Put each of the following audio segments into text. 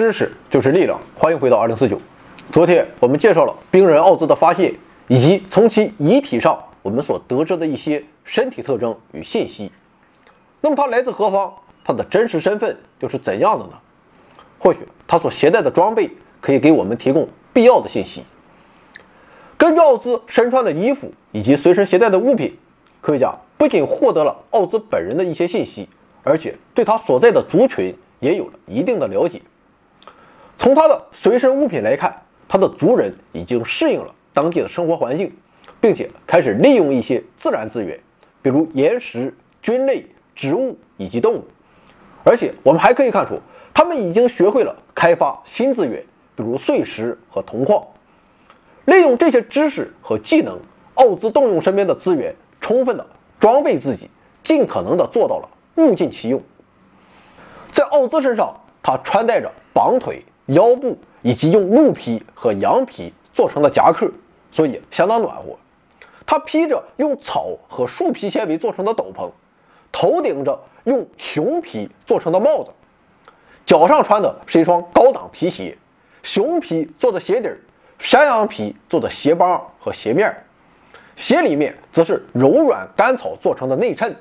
知识就是力量，欢迎回到二零四九。昨天我们介绍了冰人奥兹的发现，以及从其遗体上我们所得知的一些身体特征与信息。那么他来自何方？他的真实身份又是怎样的呢？或许他所携带的装备可以给我们提供必要的信息。根据奥兹身穿的衣服以及随身携带的物品，科学家不仅获得了奥兹本人的一些信息，而且对他所在的族群也有了一定的了解。从他的随身物品来看，他的族人已经适应了当地的生活环境，并且开始利用一些自然资源，比如岩石、菌类、植物以及动物。而且我们还可以看出，他们已经学会了开发新资源，比如碎石和铜矿。利用这些知识和技能，奥兹动用身边的资源，充分的装备自己，尽可能的做到了物尽其用。在奥兹身上，他穿戴着绑腿。腰部以及用鹿皮和羊皮做成的夹克，所以相当暖和。他披着用草和树皮纤维做成的斗篷，头顶着用熊皮做成的帽子，脚上穿的是一双高档皮鞋，熊皮做的鞋底，山羊皮做的鞋帮和鞋面，鞋里面则是柔软干草做成的内衬。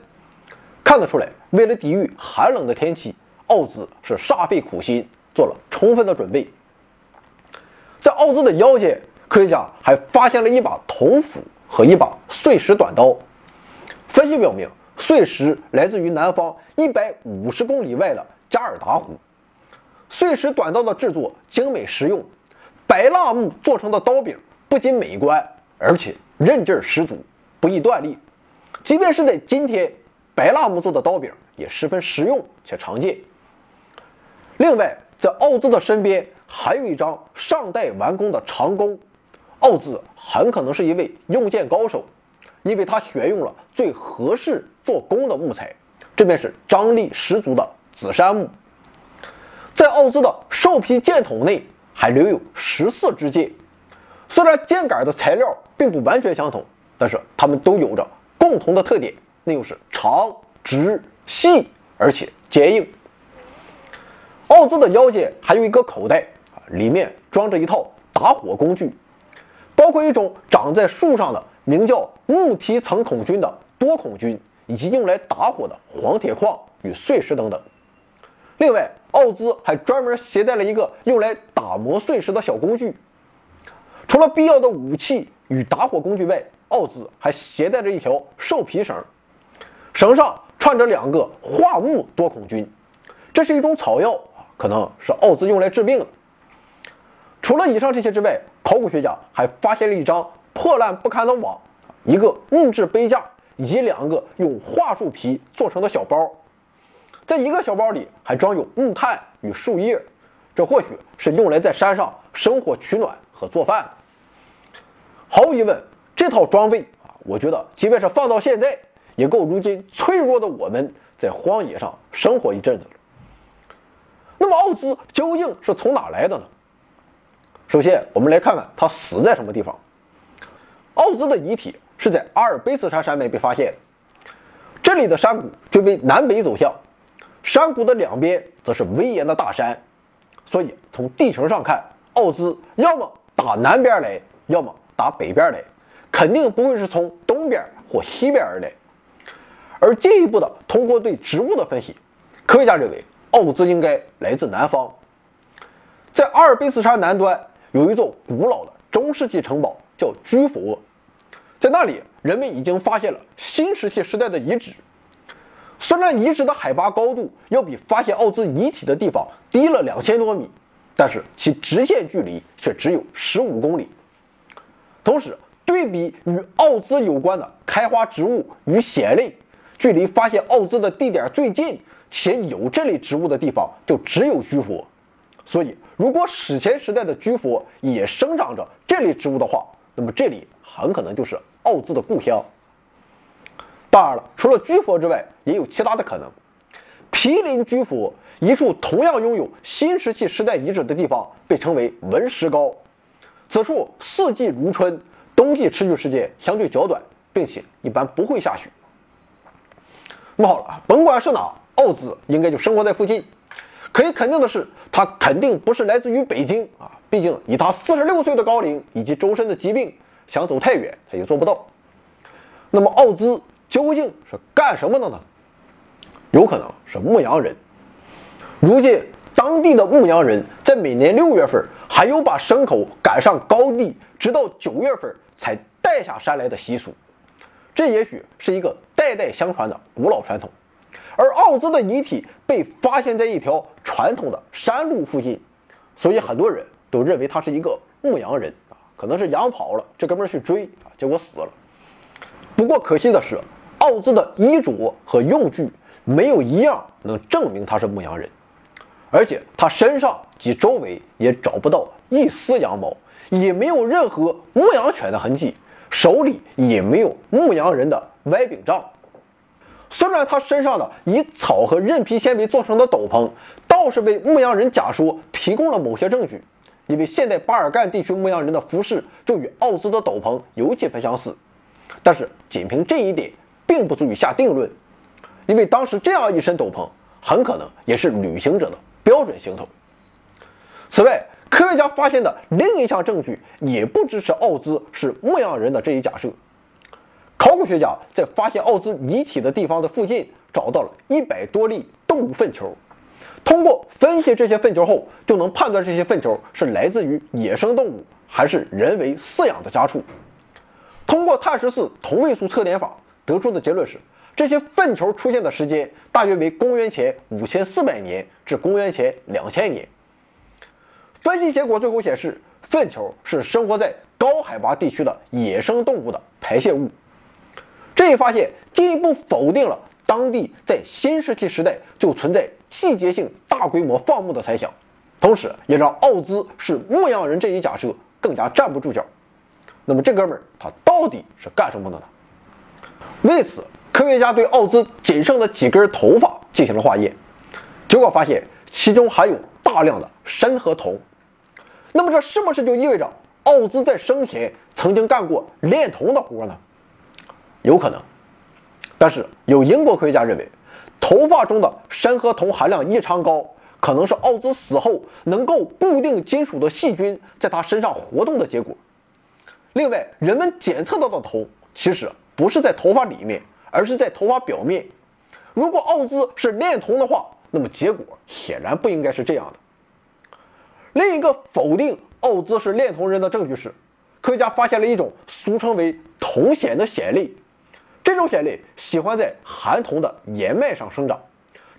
看得出来，为了抵御寒冷的天气，奥兹是煞费苦心。做了充分的准备，在奥兹的腰间，科学家还发现了一把铜斧和一把碎石短刀。分析表明，碎石来自于南方一百五十公里外的加尔达湖。碎石短刀的制作精美实用，白蜡木做成的刀柄不仅美观，而且韧劲十足，不易断裂。即便是在今天，白蜡木做的刀柄也十分实用且常见。另外，在奥兹的身边还有一张尚待完工的长弓，奥兹很可能是一位用剑高手，因为他选用了最合适做弓的木材，这便是张力十足的紫杉木。在奥兹的兽皮箭筒内还留有十四支箭，虽然箭杆的材料并不完全相同，但是它们都有着共同的特点，那就是长、直、细，而且坚硬。奥兹的腰间还有一个口袋，里面装着一套打火工具，包括一种长在树上的名叫木提层孔菌的多孔菌，以及用来打火的黄铁矿与碎石等等。另外，奥兹还专门携带了一个用来打磨碎石的小工具。除了必要的武器与打火工具外，奥兹还携带着一条兽皮绳，绳上串着两个桦木多孔菌，这是一种草药。可能是奥兹用来治病的。除了以上这些之外，考古学家还发现了一张破烂不堪的网，一个木质杯架，以及两个用桦树皮做成的小包。在一个小包里还装有木炭与树叶，这或许是用来在山上生火取暖和做饭。毫无疑问，这套装备啊，我觉得即便是放到现在，也够如今脆弱的我们在荒野上生活一阵子了。那么奥兹究竟是从哪来的呢？首先，我们来看看他死在什么地方。奥兹的遗体是在阿尔卑斯山山脉被发现的，这里的山谷均为南北走向，山谷的两边则是威严的大山，所以从地形上看，奥兹要么打南边来，要么打北边来，肯定不会是从东边或西边而来。而进一步的通过对植物的分析，科学家认为。奥兹应该来自南方，在阿尔卑斯山南端有一座古老的中世纪城堡，叫居佛。在那里，人们已经发现了新石器时代的遗址。虽然遗址的海拔高度要比发现奥兹遗体的地方低了两千多米，但是其直线距离却只有十五公里。同时，对比与奥兹有关的开花植物与藓类，距离发现奥兹的地点最近。且有这类植物的地方就只有居佛，所以如果史前时代的居佛也生长着这类植物的话，那么这里很可能就是奥兹的故乡。当然了，除了居佛之外，也有其他的可能。毗邻居佛一处同样拥有新石器时代遗址的地方，被称为文石高。此处四季如春，冬季持续时间相对较短，并且一般不会下雪。那么好了，甭管是哪。奥兹应该就生活在附近，可以肯定的是，他肯定不是来自于北京啊！毕竟以他四十六岁的高龄以及周身的疾病，想走太远他也做不到。那么奥兹究竟是干什么的呢？有可能是牧羊人。如今当地的牧羊人在每年六月份还有把牲口赶上高地，直到九月份才带下山来的习俗。这也许是一个代代相传的古老传统。而奥兹的遗体被发现在一条传统的山路附近，所以很多人都认为他是一个牧羊人啊，可能是羊跑了，这哥们儿去追啊，结果死了。不过可惜的是，奥兹的衣着和用具没有一样能证明他是牧羊人，而且他身上及周围也找不到一丝羊毛，也没有任何牧羊犬的痕迹，手里也没有牧羊人的歪柄杖。虽然他身上的以草和韧皮纤维做成的斗篷，倒是为牧羊人假说提供了某些证据，因为现代巴尔干地区牧羊人的服饰就与奥兹的斗篷有几分相似。但是仅凭这一点，并不足以下定论，因为当时这样一身斗篷，很可能也是旅行者的标准行头。此外，科学家发现的另一项证据也不支持奥兹是牧羊人的这一假设。考古学家在发现奥兹遗体的地方的附近找到了一百多粒动物粪球，通过分析这些粪球后，就能判断这些粪球是来自于野生动物还是人为饲养的家畜。通过碳十四同位素测点法得出的结论是，这些粪球出现的时间大约为公元前五千四百年至公元前两千年。分析结果最后显示，粪球是生活在高海拔地区的野生动物的排泄物。这一发现进一步否定了当地在新石器时代就存在季节性大规模放牧的猜想，同时也让奥兹是牧羊人这一假设更加站不住脚。那么这哥们儿他到底是干什么的呢？为此，科学家对奥兹仅剩的几根头发进行了化验，结果发现其中含有大量的砷和铜。那么这是不是就意味着奥兹在生前曾经干过炼铜的活呢？有可能，但是有英国科学家认为，头发中的砷和铜含量异常高，可能是奥兹死后能够固定金属的细菌在他身上活动的结果。另外，人们检测到的铜其实不是在头发里面，而是在头发表面。如果奥兹是炼铜的话，那么结果显然不应该是这样的。另一个否定奥兹是炼铜人的证据是，科学家发现了一种俗称为铜藓的藓类。这种藓类喜欢在含铜的岩脉上生长，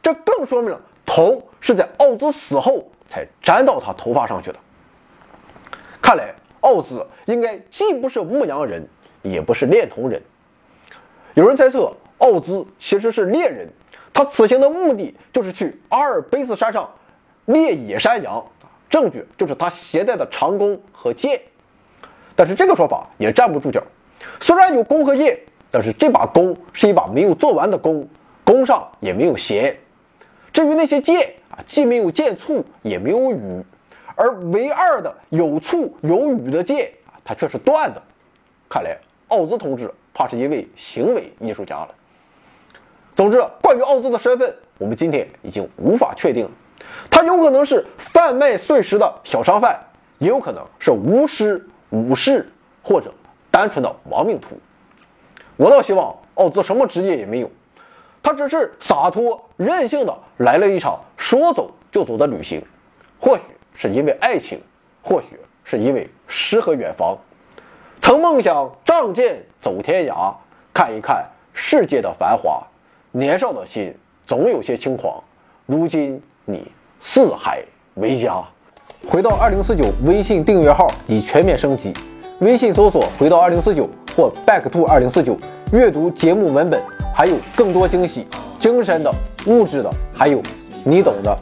这更说明了铜是在奥兹死后才粘到他头发上去的。看来奥兹应该既不是牧羊人，也不是炼铜人。有人猜测奥兹其实是猎人，他此行的目的就是去阿尔卑斯山上猎野山羊，证据就是他携带的长弓和箭。但是这个说法也站不住脚，虽然有弓和箭。但是这把弓是一把没有做完的弓，弓上也没有弦。至于那些箭啊，既没有箭簇，也没有羽，而唯二的有簇有羽的箭啊，它却是断的。看来奥兹同志怕是一位行为艺术家了。总之，关于奥兹的身份，我们今天已经无法确定了。他有可能是贩卖碎石的小商贩，也有可能是巫师、武士，或者单纯的亡命徒。我倒希望奥兹什么职业也没有，他只是洒脱任性的来了一场说走就走的旅行，或许是因为爱情，或许是因为诗和远方，曾梦想仗剑走天涯，看一看世界的繁华，年少的心总有些轻狂，如今你四海为家。回到二零四九微信订阅号已全面升级，微信搜索回到二零四九。或 Back to 二零四九，阅读节目文本，还有更多惊喜，精神的、物质的，还有你懂的。